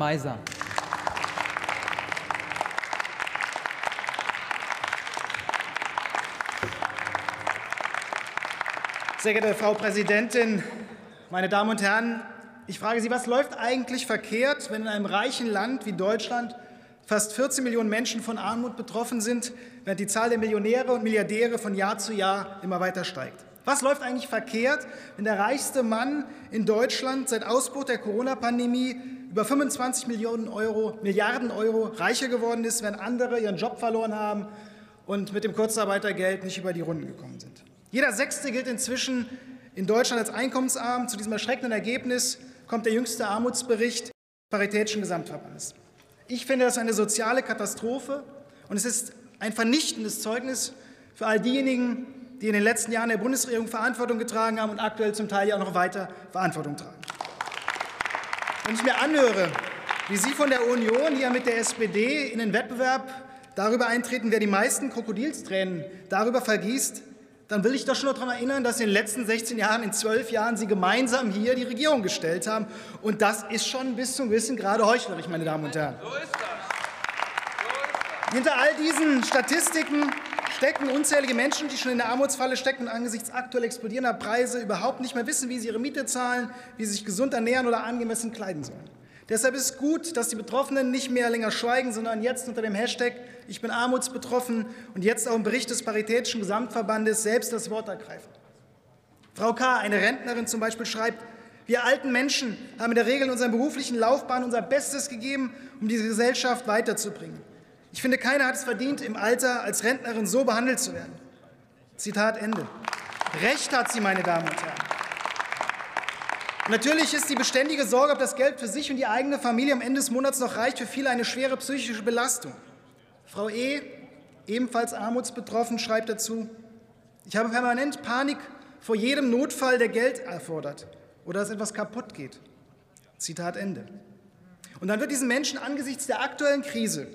Meiser. Sehr geehrte Frau Präsidentin, meine Damen und Herren, ich frage Sie, was läuft eigentlich verkehrt, wenn in einem reichen Land wie Deutschland fast 14 Millionen Menschen von Armut betroffen sind, während die Zahl der Millionäre und Milliardäre von Jahr zu Jahr immer weiter steigt? Was läuft eigentlich verkehrt, wenn der reichste Mann in Deutschland seit Ausbruch der Corona-Pandemie über 25 Millionen Euro, Milliarden Euro reicher geworden ist, während andere ihren Job verloren haben und mit dem Kurzarbeitergeld nicht über die Runden gekommen sind? Jeder Sechste gilt inzwischen in Deutschland als einkommensarm. Zu diesem erschreckenden Ergebnis kommt der jüngste Armutsbericht des Paritätischen Gesamtverbandes. Ich finde das eine soziale Katastrophe und es ist ein vernichtendes Zeugnis für all diejenigen, die in den letzten Jahren der Bundesregierung Verantwortung getragen haben und aktuell zum Teil ja auch noch weiter Verantwortung tragen. Wenn ich mir anhöre, wie Sie von der Union hier mit der SPD in den Wettbewerb darüber eintreten, wer die meisten Krokodilstränen darüber vergießt, dann will ich doch schon daran erinnern, dass in den letzten 16 Jahren, in zwölf Jahren Sie gemeinsam hier die Regierung gestellt haben. Und das ist schon bis zum Wissen gerade heuchlerisch, meine Damen und Herren. So ist das. Hinter all diesen Statistiken stecken unzählige Menschen, die schon in der Armutsfalle stecken und angesichts aktuell explodierender Preise überhaupt nicht mehr wissen, wie sie ihre Miete zahlen, wie sie sich gesund ernähren oder angemessen kleiden sollen. Deshalb ist gut, dass die Betroffenen nicht mehr länger schweigen, sondern jetzt unter dem Hashtag Ich bin armutsbetroffen und jetzt auch im Bericht des Paritätischen Gesamtverbandes selbst das Wort ergreifen. Frau K., eine Rentnerin zum Beispiel, schreibt, wir alten Menschen haben in der Regel in unserer beruflichen Laufbahn unser Bestes gegeben, um diese Gesellschaft weiterzubringen. Ich finde, keiner hat es verdient, im Alter als Rentnerin so behandelt zu werden. Zitat Ende. Recht hat sie, meine Damen und Herren. Natürlich ist die beständige Sorge, ob das Geld für sich und die eigene Familie am Ende des Monats noch reicht, für viele eine schwere psychische Belastung. Frau E., ebenfalls armutsbetroffen, schreibt dazu, ich habe permanent Panik vor jedem Notfall, der Geld erfordert oder dass etwas kaputt geht. Zitat Ende. Und dann wird diesen Menschen angesichts der aktuellen Krise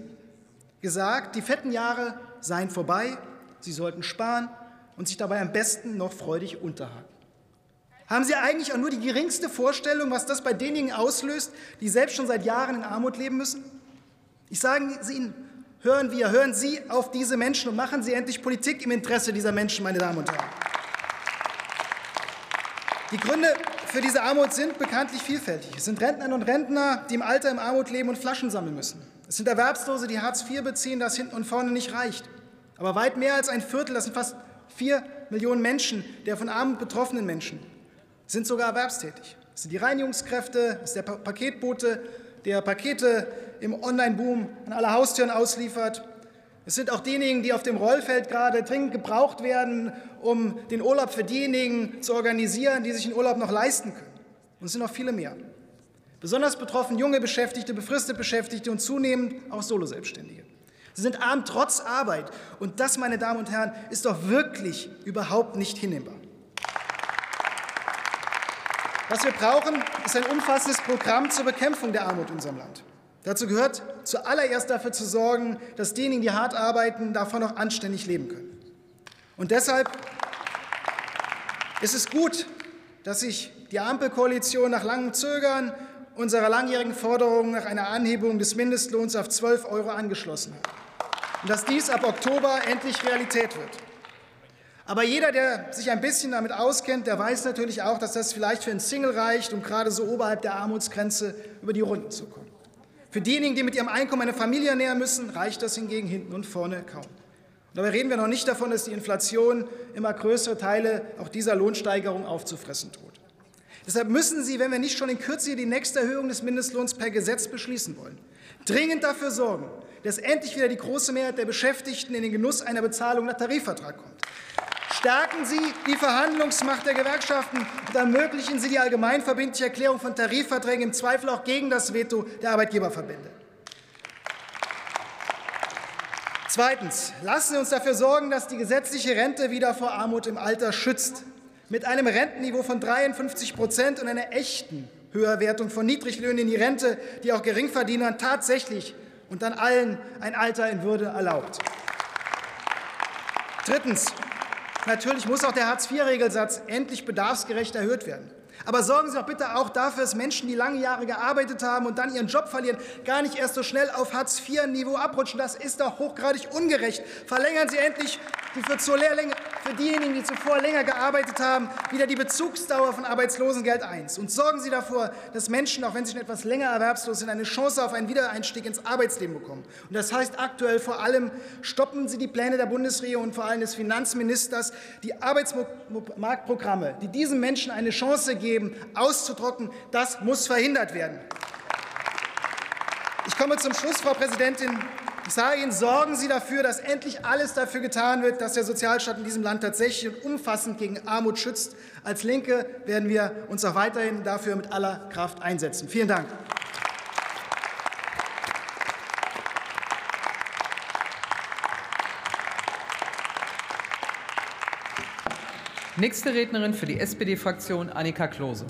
gesagt, die fetten Jahre seien vorbei, sie sollten sparen und sich dabei am besten noch freudig unterhalten. Haben Sie eigentlich auch nur die geringste Vorstellung, was das bei denjenigen auslöst, die selbst schon seit Jahren in Armut leben müssen? Ich sage Ihnen, hören wir, hören Sie auf diese Menschen und machen Sie endlich Politik im Interesse dieser Menschen, meine Damen und Herren. Die Gründe für diese Armut sind bekanntlich vielfältig. Es sind Rentnerinnen und Rentner, die im Alter im Armut leben und Flaschen sammeln müssen. Es sind Erwerbslose, die Hartz IV beziehen, das hinten und vorne nicht reicht. Aber weit mehr als ein Viertel, das sind fast vier Millionen Menschen, der von Armut betroffenen Menschen, sind sogar erwerbstätig. Das sind die Reinigungskräfte, das ist der Paketbote, der Pakete im Online-Boom an alle Haustüren ausliefert. Es sind auch diejenigen, die auf dem Rollfeld gerade dringend gebraucht werden, um den Urlaub für diejenigen zu organisieren, die sich den Urlaub noch leisten können. Und es sind noch viele mehr. Besonders betroffen junge Beschäftigte, befristet Beschäftigte und zunehmend auch Soloselbstständige. Sie sind arm trotz Arbeit. Und das, meine Damen und Herren, ist doch wirklich überhaupt nicht hinnehmbar. Was wir brauchen, ist ein umfassendes Programm zur Bekämpfung der Armut in unserem Land. Dazu gehört zuallererst dafür zu sorgen, dass diejenigen, die hart arbeiten, davon auch anständig leben können. Und deshalb ist es gut, dass sich die Ampelkoalition nach langem Zögern unserer langjährigen Forderung nach einer Anhebung des Mindestlohns auf 12 Euro angeschlossen hat und dass dies ab Oktober endlich Realität wird. Aber jeder, der sich ein bisschen damit auskennt, der weiß natürlich auch, dass das vielleicht für einen Single reicht, um gerade so oberhalb der Armutsgrenze über die Runden zu kommen. Für diejenigen, die mit ihrem Einkommen eine Familie ernähren müssen, reicht das hingegen hinten und vorne kaum. Und dabei reden wir noch nicht davon, dass die Inflation immer größere Teile auch dieser Lohnsteigerung aufzufressen droht. Deshalb müssen Sie, wenn wir nicht schon in Kürze die nächste Erhöhung des Mindestlohns per Gesetz beschließen wollen, dringend dafür sorgen, dass endlich wieder die große Mehrheit der Beschäftigten in den Genuss einer Bezahlung nach Tarifvertrag kommt. Stärken Sie die Verhandlungsmacht der Gewerkschaften und ermöglichen Sie die allgemeinverbindliche Erklärung von Tarifverträgen, im Zweifel auch gegen das Veto der Arbeitgeberverbände. Zweitens. Lassen Sie uns dafür sorgen, dass die gesetzliche Rente wieder vor Armut im Alter schützt. Mit einem Rentenniveau von 53 Prozent und einer echten Höherwertung von Niedriglöhnen in die Rente, die auch Geringverdienern tatsächlich und dann allen ein Alter in Würde erlaubt. Drittens. Natürlich muss auch der Hartz-IV-Regelsatz endlich bedarfsgerecht erhöht werden. Aber sorgen Sie doch bitte auch dafür, dass Menschen, die lange Jahre gearbeitet haben und dann ihren Job verlieren, gar nicht erst so schnell auf Hartz-IV-Niveau abrutschen. Das ist doch hochgradig ungerecht. Verlängern Sie endlich die für, zur Lehrlinge, für diejenigen, die zuvor länger gearbeitet haben, wieder die Bezugsdauer von Arbeitslosengeld I. Und sorgen Sie dafür, dass Menschen, auch wenn sie schon etwas länger erwerbslos sind, eine Chance auf einen Wiedereinstieg ins Arbeitsleben bekommen. Und das heißt aktuell vor allem, stoppen Sie die Pläne der Bundesregierung und vor allem des Finanzministers, die Arbeitsmarktprogramme, die diesen Menschen eine Chance geben, auszutrocknen. Das muss verhindert werden. Ich komme zum Schluss, Frau Präsidentin. Ich sage Ihnen, sorgen Sie dafür, dass endlich alles dafür getan wird, dass der Sozialstaat in diesem Land tatsächlich und umfassend gegen Armut schützt. Als Linke werden wir uns auch weiterhin dafür mit aller Kraft einsetzen. Vielen Dank. Nächste Rednerin für die SPD-Fraktion Annika Klose.